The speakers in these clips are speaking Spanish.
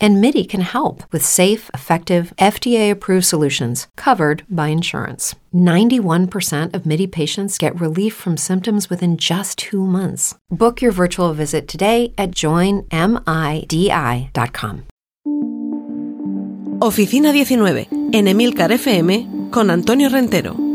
And MIDI can help with safe, effective, FDA approved solutions covered by insurance. 91% of MIDI patients get relief from symptoms within just two months. Book your virtual visit today at joinmidi.com. Oficina 19, en Emilcar FM, con Antonio Rentero.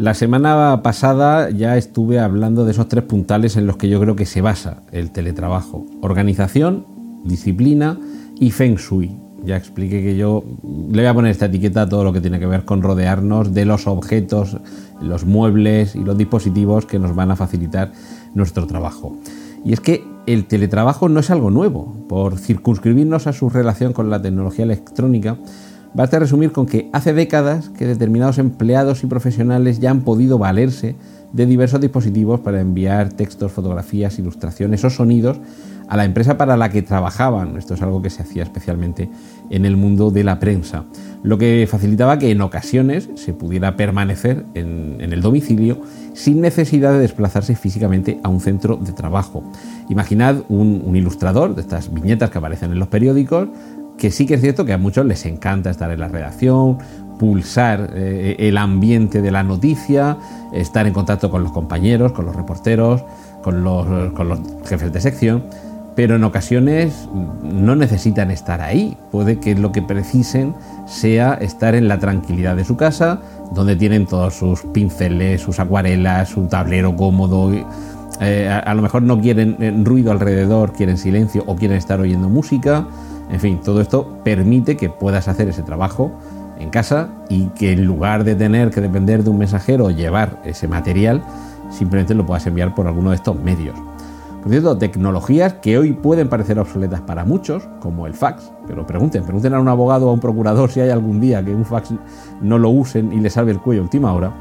La semana pasada ya estuve hablando de esos tres puntales en los que yo creo que se basa el teletrabajo. Organización, disciplina y feng shui. Ya expliqué que yo le voy a poner esta etiqueta a todo lo que tiene que ver con rodearnos de los objetos, los muebles y los dispositivos que nos van a facilitar nuestro trabajo. Y es que el teletrabajo no es algo nuevo. Por circunscribirnos a su relación con la tecnología electrónica, basta resumir con que hace décadas que determinados empleados y profesionales ya han podido valerse de diversos dispositivos para enviar textos, fotografías, ilustraciones o sonidos a la empresa para la que trabajaban. Esto es algo que se hacía especialmente en el mundo de la prensa, lo que facilitaba que en ocasiones se pudiera permanecer en, el domicilio sin necesidad de desplazarse físicamente a un centro de trabajo. Imaginad un, ilustrador de estas viñetas que aparecen en los periódicos, que sí que es cierto que a muchos les encanta estar en la redacción, pulsar eh, el ambiente de la noticia, estar en contacto con los compañeros, con los reporteros, con los, con los jefes de sección pero en ocasiones no necesitan estar ahí. Puede que lo que precisen sea estar en la tranquilidad de su casa, donde tienen todos sus pinceles, sus acuarelas, su tablero cómodo. Eh, a, lo mejor no quieren eh, ruido alrededor, quieren silencio o quieren estar oyendo música. En fin, todo esto permite que puedas hacer ese trabajo en casa y que en lugar de tener que depender de un mensajero o llevar ese material, simplemente lo puedas enviar por alguno de estos medios. Por cierto, tecnologías que hoy pueden parecer obsoletas para muchos, como el fax, pero pregunten, pregunten a un abogado o a un procurador si hay algún día que un fax no lo usen y le salve el cuello a última hora,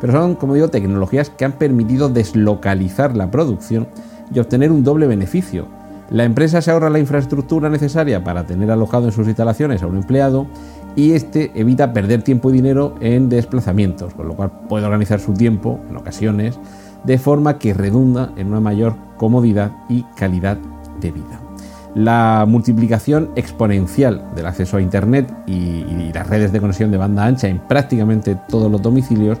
pero son, como digo, tecnologías que han permitido deslocalizar la producción y obtener un doble beneficio. La empresa se ahorra la infraestructura necesaria para tener alojado en sus instalaciones a un empleado y este evita perder tiempo y dinero en desplazamientos, con lo cual puede organizar su tiempo, en ocasiones, de forma que redunda en una mayor comodidad y calidad de vida. La multiplicación exponencial del acceso a Internet y, las redes de conexión de banda ancha en prácticamente todos los domicilios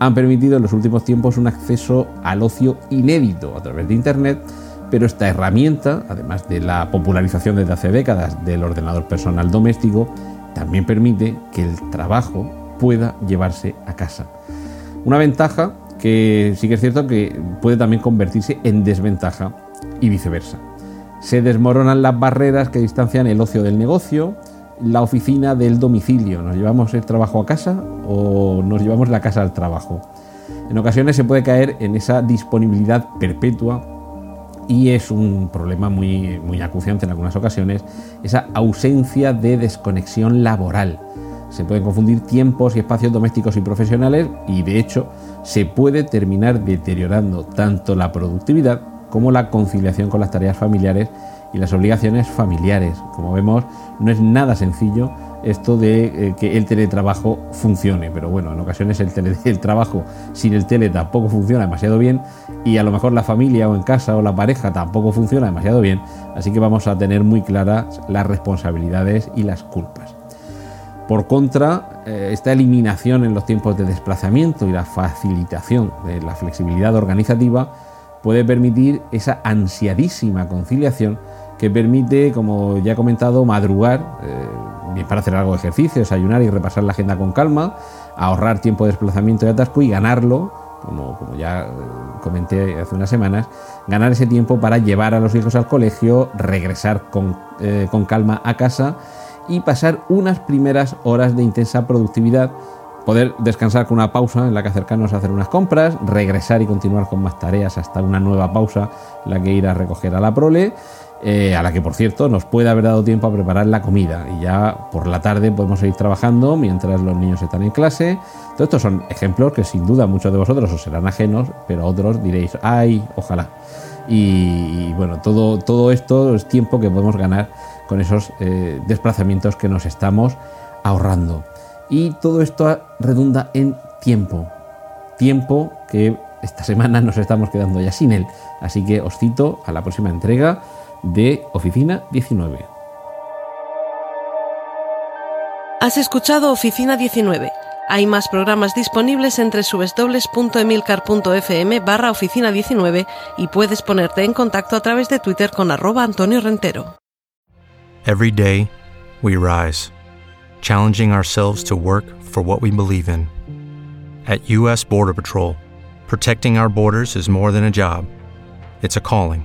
han permitido en los últimos tiempos un acceso al ocio inédito a través de Internet, pero esta herramienta, además de la popularización desde hace décadas del ordenador personal doméstico, también permite que el trabajo pueda llevarse a casa. Una ventaja que sí que es cierto que puede también convertirse en desventaja y viceversa. Se desmoronan las barreras que distancian el ocio del negocio, la oficina del domicilio. ¿Nos llevamos el trabajo a casa o nos llevamos la casa al trabajo? En ocasiones se puede caer en esa disponibilidad perpetua y es un problema muy, muy acuciante en algunas ocasiones, esa ausencia de desconexión laboral se pueden confundir tiempos y espacios domésticos y profesionales y de hecho se puede terminar deteriorando tanto la productividad como la conciliación con las tareas familiares y las obligaciones familiares. Como vemos, no es nada sencillo esto de eh, que el teletrabajo funcione, pero bueno, en ocasiones el, teletrabajo sin el tele tampoco funciona demasiado bien y a lo mejor la familia o en casa o la pareja tampoco funciona demasiado bien, así que vamos a tener muy claras las responsabilidades y las culpas. Por contra, eh, esta eliminación en los tiempos de desplazamiento y la facilitación de la flexibilidad organizativa puede permitir esa ansiadísima conciliación que permite, como ya he comentado, madrugar, eh, bien para hacer algo de ejercicio, desayunar y repasar la agenda con calma, ahorrar tiempo de desplazamiento y atasco y ganarlo, como, ya eh, comenté hace unas semanas, ganar ese tiempo para llevar a los hijos al colegio, regresar con, con calma a casa y pasar unas primeras horas de intensa productividad, poder descansar con una pausa en la que acercarnos a hacer unas compras, regresar y continuar con más tareas hasta una nueva pausa en la que ir a recoger a la prole, eh, a la que por cierto nos puede haber dado tiempo a preparar la comida y ya por la tarde podemos seguir trabajando mientras los niños están en clase. Todos estos son ejemplos que sin duda muchos de vosotros os serán ajenos, pero otros diréis, ay, ojalá. y, bueno, todo, todo esto es tiempo que podemos ganar con esos eh, desplazamientos que nos estamos ahorrando. Y todo esto redunda en tiempo. Tiempo que esta semana nos estamos quedando ya sin él. Así que os cito a la próxima entrega de Oficina 19. Has escuchado Oficina 19. Hay más programas disponibles entre subesdobles.emilcar.fm barra oficina 19 y puedes ponerte en contacto a través de Twitter con arroba Antonio Rentero. Every day, we rise, challenging ourselves to work for what we believe in. At U.S. Border Patrol, protecting our borders is more than a job, it's a calling.